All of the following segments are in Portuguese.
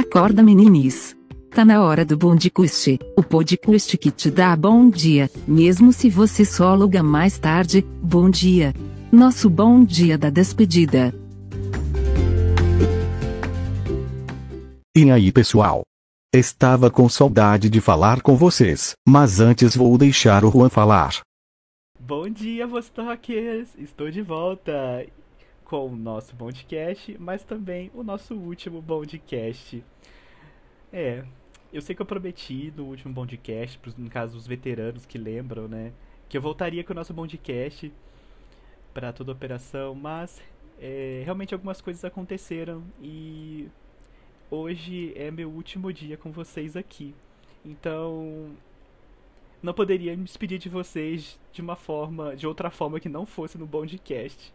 Acorda meninis. Tá na hora do Bondcast, o podcast que te dá bom dia, mesmo se você só aluga mais tarde, bom dia. Nosso bom dia da despedida. E aí pessoal? Estava com saudade de falar com vocês, mas antes vou deixar o Juan falar. Bom dia, Vostokers! Estou de volta com o nosso Bondcast, mas também o nosso último Bondcast. É, eu sei que eu prometi no último Bondcast, no caso dos veteranos que lembram, né, que eu voltaria com o nosso Bondcast para toda a operação, mas é, realmente algumas coisas aconteceram e hoje é meu último dia com vocês aqui. Então, não poderia me despedir de vocês de uma forma, de outra forma que não fosse no Bondcast.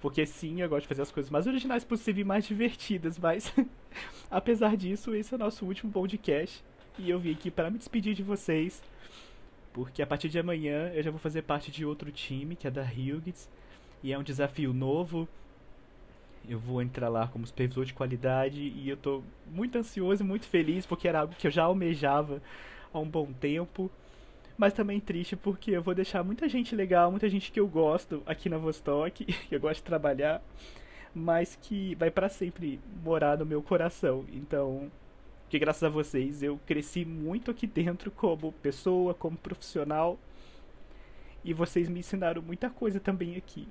Porque sim, eu gosto de fazer as coisas mais originais possíveis e mais divertidas, mas apesar disso, esse é o nosso último podcast. E eu vim aqui para me despedir de vocês. Porque a partir de amanhã eu já vou fazer parte de outro time, que é da Hughes. E é um desafio novo. Eu vou entrar lá como supervisor de qualidade. E eu tô muito ansioso e muito feliz, porque era algo que eu já almejava há um bom tempo mas também triste porque eu vou deixar muita gente legal, muita gente que eu gosto aqui na Vostok, que eu gosto de trabalhar, mas que vai para sempre morar no meu coração. Então, que graças a vocês eu cresci muito aqui dentro como pessoa, como profissional, e vocês me ensinaram muita coisa também aqui.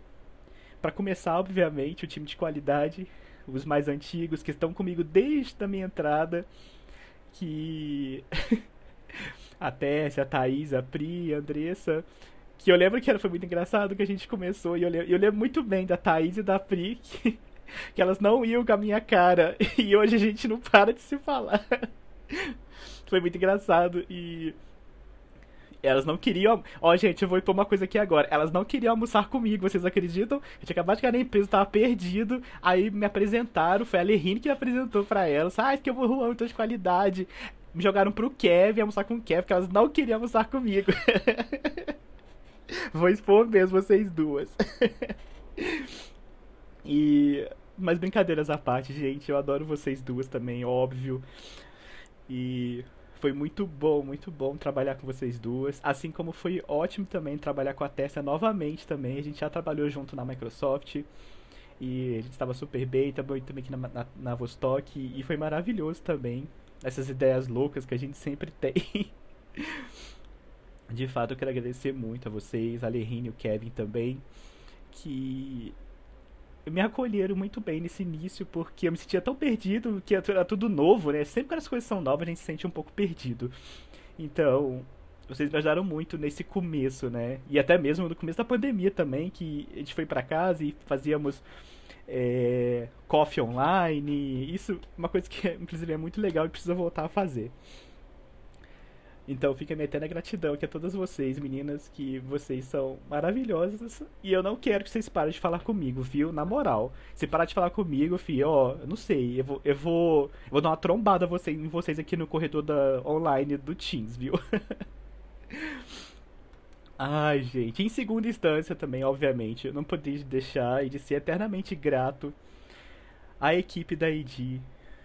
Para começar, obviamente, o time de qualidade, os mais antigos que estão comigo desde a minha entrada, que a Tessia, a Thaís, a Pri, a Andressa. Que eu lembro que foi muito engraçado que a gente começou. E eu lembro, eu lembro muito bem da Thaís e da Pri, que, que elas não iam com a minha cara. E hoje a gente não para de se falar. Foi muito engraçado. E elas não queriam. Ó, gente, eu vou pôr uma coisa aqui agora. Elas não queriam almoçar comigo, vocês acreditam? Eu tinha acabado de na empresa, tava perdido. Aí me apresentaram, foi a Lerine que me apresentou pra elas. Ah, que eu vou Juan, tô de qualidade me jogaram pro Kev almoçar com o Kev, porque elas não queriam almoçar comigo. Vou expor mesmo vocês duas. e. Mas brincadeiras à parte, gente. Eu adoro vocês duas também, óbvio. E foi muito bom, muito bom trabalhar com vocês duas. Assim como foi ótimo também trabalhar com a Tessa novamente também. A gente já trabalhou junto na Microsoft. E a gente estava super bem, também, também aqui na, na, na Vostok. E foi maravilhoso também essas ideias loucas que a gente sempre tem. De fato, eu quero agradecer muito a vocês, a Lerine e o Kevin também, que me acolheram muito bem nesse início, porque eu me sentia tão perdido, que era tudo novo, né? Sempre quando as coisas são novas, a gente se sente um pouco perdido. Então, vocês me ajudaram muito nesse começo, né? E até mesmo no começo da pandemia também, que a gente foi para casa e fazíamos é, coffee online. Isso é uma coisa que, inclusive, é muito legal e precisa voltar a fazer. Então fica minha eterna gratidão aqui a todas vocês, meninas, que vocês são maravilhosas. E eu não quero que vocês parem de falar comigo, viu? Na moral. Se parar de falar comigo, filho, ó, eu não sei. Eu vou, eu vou, eu vou dar uma trombada em vocês aqui no corredor da online do Teams, viu? Ai, gente. Em segunda instância também, obviamente, eu não poderia deixar de ser eternamente grato à equipe da ID,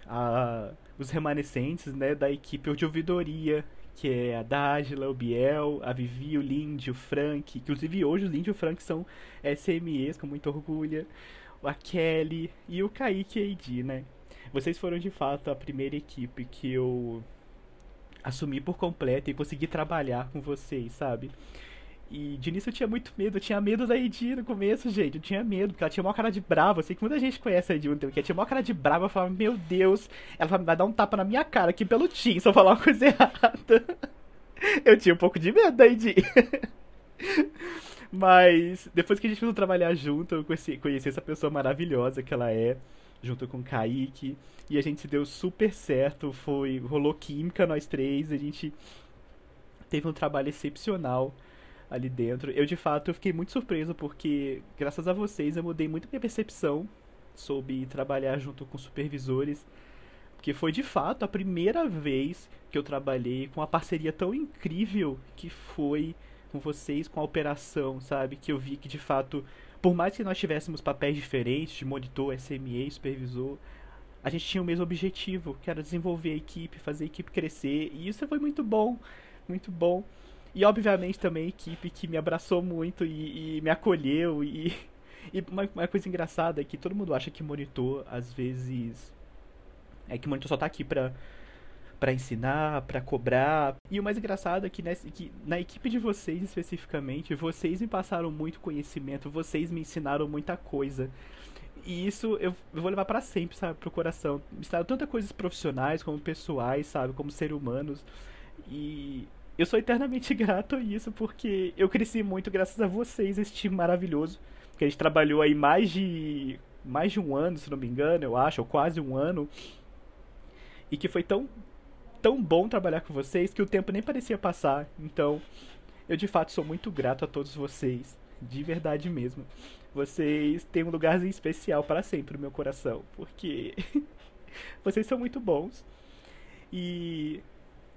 a, os remanescentes, né, da equipe de ouvidoria, que é a Dágila, o Biel, a Vivi, o Lindy, o Frank. Inclusive hoje o Lindy e o Frank são SMEs, com muito orgulho. A Kelly e o Kaique AD, né? Vocês foram de fato a primeira equipe que eu assumi por completo e consegui trabalhar com vocês, sabe? E de início eu tinha muito medo, eu tinha medo da Edi no começo, gente. Eu tinha medo, porque ela tinha uma cara de brava. Eu sei que muita gente conhece a Edi, que ela tinha uma cara de brava. Eu falava, meu Deus, ela vai dar um tapa na minha cara aqui pelo Tim se eu falar uma coisa errada. Eu tinha um pouco de medo da Edi. Mas depois que a gente começou trabalhar junto, eu conheci, conheci essa pessoa maravilhosa que ela é, junto com o Kaique. E a gente se deu super certo, foi rolou química nós três, a gente teve um trabalho excepcional ali dentro. Eu, de fato, eu fiquei muito surpreso porque, graças a vocês, eu mudei muito minha percepção sobre trabalhar junto com supervisores. Porque foi, de fato, a primeira vez que eu trabalhei com uma parceria tão incrível que foi com vocês, com a operação, sabe? Que eu vi que, de fato, por mais que nós tivéssemos papéis diferentes, de monitor, SME, supervisor, a gente tinha o mesmo objetivo, que era desenvolver a equipe, fazer a equipe crescer, e isso foi muito bom, muito bom. E obviamente também a equipe que me abraçou muito e, e me acolheu. E, e uma, uma, coisa engraçada é que todo mundo acha que monitor, às vezes. É que monitor só tá aqui pra, pra ensinar, pra cobrar. E o mais engraçado é que, nessa, que na equipe de vocês especificamente, vocês me passaram muito conhecimento, vocês me ensinaram muita coisa. E isso eu, vou levar para sempre, sabe, pro coração. Me ensinaram tantas coisas profissionais como pessoais, sabe, como ser humanos. E eu sou eternamente grato a isso, porque eu cresci muito graças a vocês, esse time maravilhoso. Que a gente trabalhou aí mais de. mais de um ano, se não me engano, eu acho, ou quase um ano. E que foi tão. tão bom trabalhar com vocês que o tempo nem parecia passar. Então, eu de fato sou muito grato a todos vocês. De verdade mesmo. Vocês têm um lugarzinho especial para sempre no meu coração. Porque vocês são muito bons. E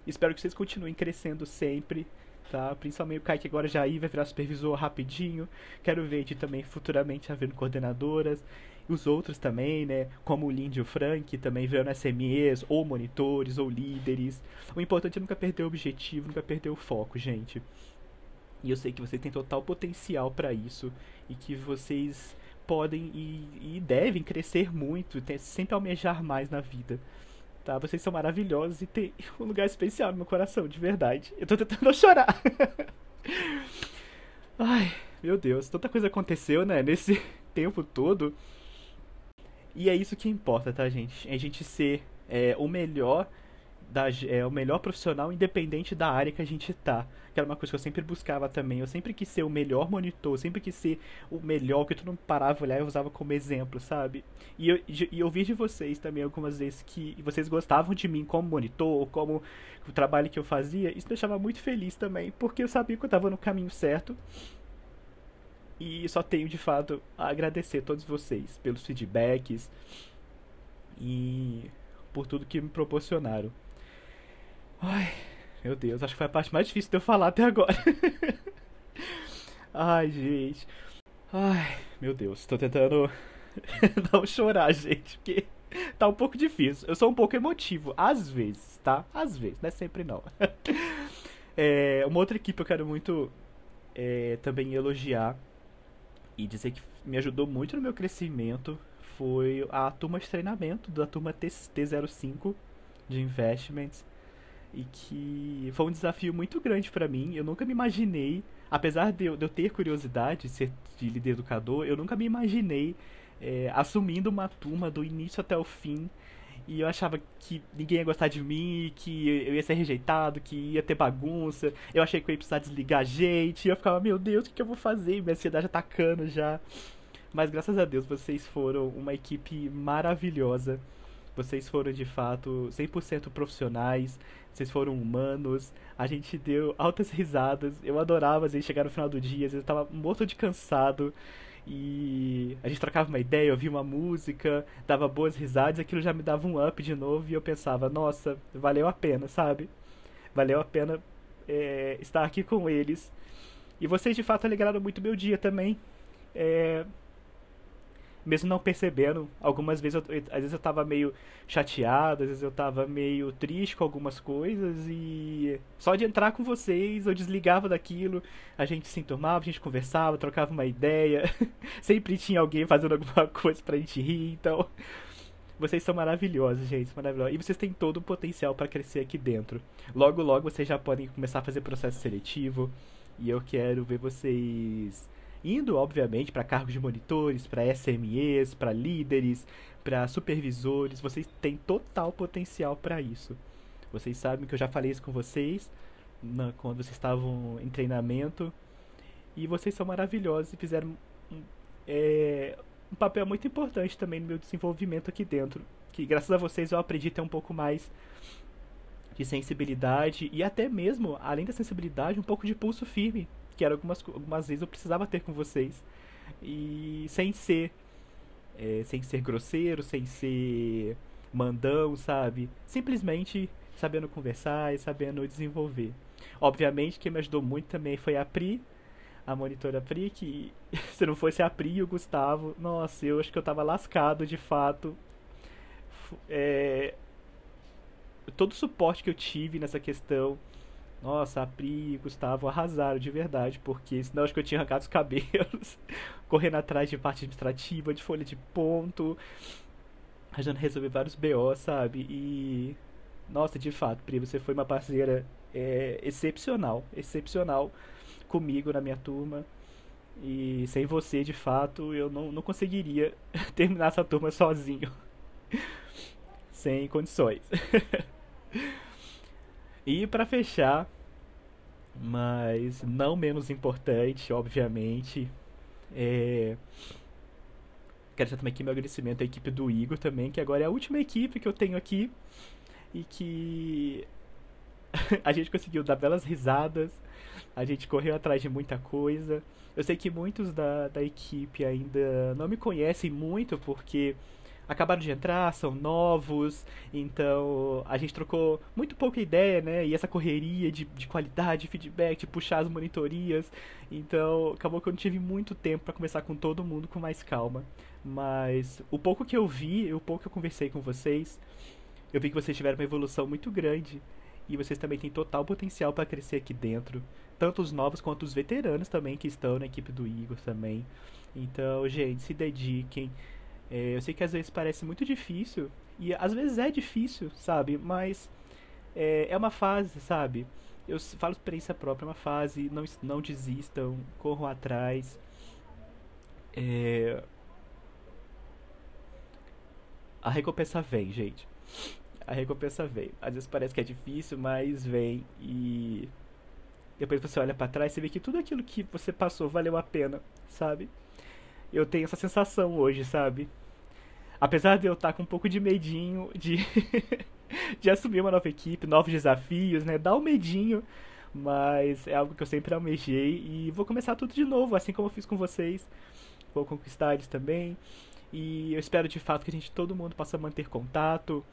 Espero que vocês continuem crescendo sempre, tá? Principalmente o Kai que agora já aí vai virar supervisor rapidinho. Quero ver de também futuramente havendo coordenadoras. Os outros também, né? Como o Lindy e o Frank, também virando SMEs, ou monitores, ou líderes. O importante é nunca perder o objetivo, nunca perder o foco, gente. E eu sei que vocês têm total potencial para isso. E que vocês podem e, e devem crescer muito, sempre almejar mais na vida tá? Vocês são maravilhosos e tem um lugar especial no meu coração, de verdade. Eu tô tentando chorar. Ai, meu Deus, tanta coisa aconteceu, né, nesse tempo todo. E é isso que importa, tá, gente? É a gente ser é, o melhor da, é, o melhor profissional independente da área que a gente tá. Que era uma coisa que eu sempre buscava também. Eu sempre quis ser o melhor monitor, sempre quis ser o melhor, que todo mundo parava olhar e usava como exemplo, sabe? E eu, e eu vi de vocês também algumas vezes que vocês gostavam de mim como monitor, como o trabalho que eu fazia. Isso me deixava muito feliz também, porque eu sabia que eu tava no caminho certo. E só tenho de fato a agradecer a todos vocês pelos feedbacks e por tudo que me proporcionaram. Ai, meu Deus, acho que foi a parte mais difícil de eu falar até agora. Ai, gente. Ai, meu Deus, tô tentando não chorar, gente, porque tá um pouco difícil. Eu sou um pouco emotivo, às vezes, tá? Às vezes, não é sempre não. é, uma outra equipe eu quero muito é, também elogiar e dizer que me ajudou muito no meu crescimento foi a turma de treinamento da turma T05 de Investments e que foi um desafio muito grande para mim. Eu nunca me imaginei, apesar de eu, ter curiosidade de ser de líder educador, eu nunca me imaginei é, assumindo uma turma do início até o fim. E eu achava que ninguém ia gostar de mim, que eu ia ser rejeitado, que ia ter bagunça. Eu achei que eu ia precisar desligar a gente. E eu ficava, meu Deus, o que, eu vou fazer? Minha ansiedade atacando já. Mas graças a Deus vocês foram uma equipe maravilhosa. Vocês foram de fato 100% profissionais, vocês foram humanos, a gente deu altas risadas. Eu adorava às vezes chegar no final do dia, às vezes eu tava morto de cansado e a gente trocava uma ideia, ouvia uma música, dava boas risadas, aquilo já me dava um up de novo e eu pensava, nossa, valeu a pena, sabe? Valeu a pena é, estar aqui com eles. E vocês de fato alegraram muito meu dia também. É, mesmo não percebendo. Algumas vezes, eu, às vezes eu tava meio chateado, às vezes eu tava meio triste com algumas coisas e só de entrar com vocês eu desligava daquilo, a gente se enturmava, a gente conversava, trocava uma ideia, sempre tinha alguém fazendo alguma coisa pra gente rir, então vocês são maravilhosos, gente, maravilhosos. E vocês têm todo o potencial para crescer aqui dentro. Logo, logo vocês já podem começar a fazer processo seletivo. E eu quero ver vocês indo, obviamente, para cargos de monitores, para SMEs, para líderes, para supervisores. Vocês têm total potencial para isso. Vocês sabem que eu já falei isso com vocês na, quando vocês estavam em treinamento. E vocês são maravilhosos e fizeram um, é, um papel muito importante também no meu desenvolvimento aqui dentro. Que graças a vocês eu aprendi a ter um pouco mais de sensibilidade e até mesmo, além da sensibilidade, um pouco de pulso firme que era algumas, algumas vezes eu precisava ter com vocês. E sem ser. É, sem ser grosseiro, sem ser mandão, sabe? Simplesmente sabendo conversar e sabendo desenvolver. Obviamente, quem me ajudou muito também foi a Pri, a monitora Pri, que se não fosse a Pri e o Gustavo, nossa, eu acho que eu tava lascado de fato. é, todo o suporte que eu tive nessa questão. Nossa, a Pri e o Gustavo arrasaram de verdade, porque senão acho que eu tinha arrancado os cabelos, correndo atrás de parte administrativa, de folha de ponto, ajudando a resolver vários BO, sabe? E. Nossa, de fato, Pri, você foi uma parceira é, excepcional, excepcional comigo na minha turma. E sem você, de fato, eu não, não conseguiria terminar essa turma sozinho. sem condições. E para fechar, mas não menos importante, obviamente, é... quero deixar também aqui meu agradecimento à equipe do Igor também, que agora é a última equipe que eu tenho aqui e que a gente conseguiu dar belas risadas, a gente correu atrás de muita coisa. Eu sei que muitos da, da equipe ainda não me conhecem muito porque acabaram de entrar, são novos, então a gente trocou muito pouca ideia, né? E essa correria de, de qualidade, feedback, de puxar as monitorias, então acabou que eu não tive muito tempo para conversar com todo mundo com mais calma. Mas o pouco que eu vi, o pouco que eu conversei com vocês, eu vi que vocês tiveram uma evolução muito grande e vocês também têm total potencial para crescer aqui dentro, tanto os novos quanto os veteranos também que estão na equipe do Igor também. Então, gente, se dediquem. É, eu sei que às vezes parece muito difícil, e às vezes é difícil, sabe? Mas é, é uma fase, sabe? Eu falo experiência própria, é uma fase, não, não desistam, corram atrás. É... A recompensa vem, gente. A recompensa vem. Às vezes parece que é difícil, mas vem e depois você olha para trás e vê que tudo aquilo que você passou valeu a pena, sabe? Eu tenho essa sensação hoje, sabe? Apesar de eu estar com um pouco de medinho de, de assumir uma nova equipe, novos desafios, né? Dá um medinho, mas é algo que eu sempre almejei e vou começar tudo de novo, assim como eu fiz com vocês. Vou conquistar eles também. E eu espero de fato que a gente, todo mundo, possa manter contato,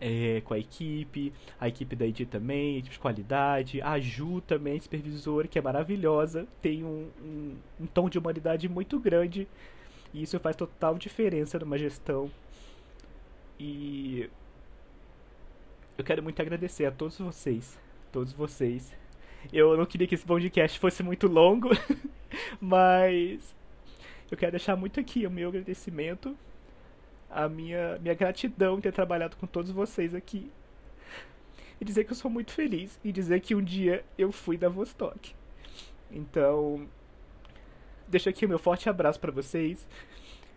é, com a equipe, a equipe da ID também, equipe de qualidade, a Ju também, supervisora, que é maravilhosa, tem um, um, um tom de humanidade muito grande e isso faz total diferença numa gestão. E eu quero muito agradecer a todos vocês, todos vocês. Eu não queria que esse podcast fosse muito longo, mas eu quero deixar muito aqui o meu agradecimento a minha, minha gratidão em ter trabalhado com todos vocês aqui. E dizer que eu sou muito feliz. E dizer que um dia eu fui da Vostok. Então, deixo aqui o meu forte abraço para vocês.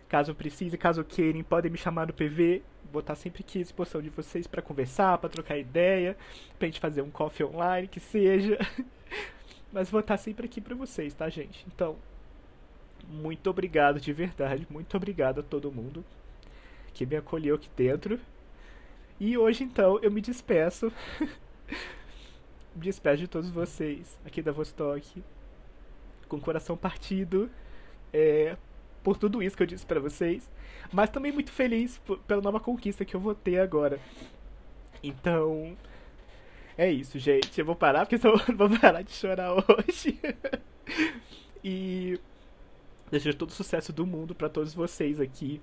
Caso precise, caso queiram, podem me chamar no PV. Vou estar sempre aqui à disposição de vocês para conversar, para trocar ideia, pra gente fazer um coffee online, que seja. Mas vou estar sempre aqui para vocês, tá, gente? Então, muito obrigado de verdade, muito obrigado a todo mundo que me acolheu aqui dentro. E hoje então eu me despeço. me despeço de todos vocês aqui da Vostok. Com o coração partido. É, por tudo isso que eu disse para vocês. Mas também muito feliz pela nova conquista que eu vou ter agora. Então. É isso, gente. Eu vou parar porque senão eu vou parar de chorar hoje. e. Desejo todo o sucesso do mundo para todos vocês aqui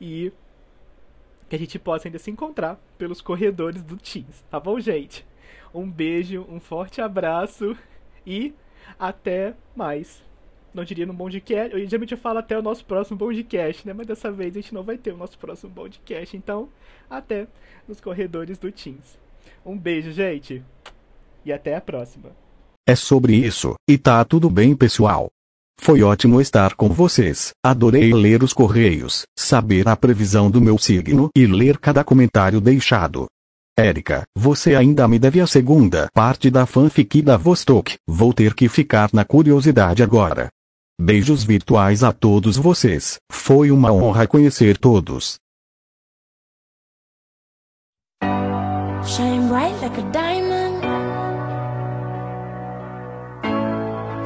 e que a gente possa ainda se encontrar pelos corredores do Teams, tá bom, gente? Um beijo, um forte abraço e até mais. Não diria no Bondcast, eu geralmente eu falo até o nosso próximo Bondcast, né? Mas dessa vez a gente não vai ter o nosso próximo Bondcast, então até nos corredores do Teams. Um beijo, gente, e até a próxima. É sobre isso, e tá tudo bem, pessoal. Foi ótimo estar com vocês. Adorei ler os correios, saber a previsão do meu signo e ler cada comentário deixado. Érica, você ainda me deve a segunda parte da fanfic da Vostok. Vou ter que ficar na curiosidade agora. Beijos virtuais a todos vocês. Foi uma honra conhecer todos. Shine bright like a.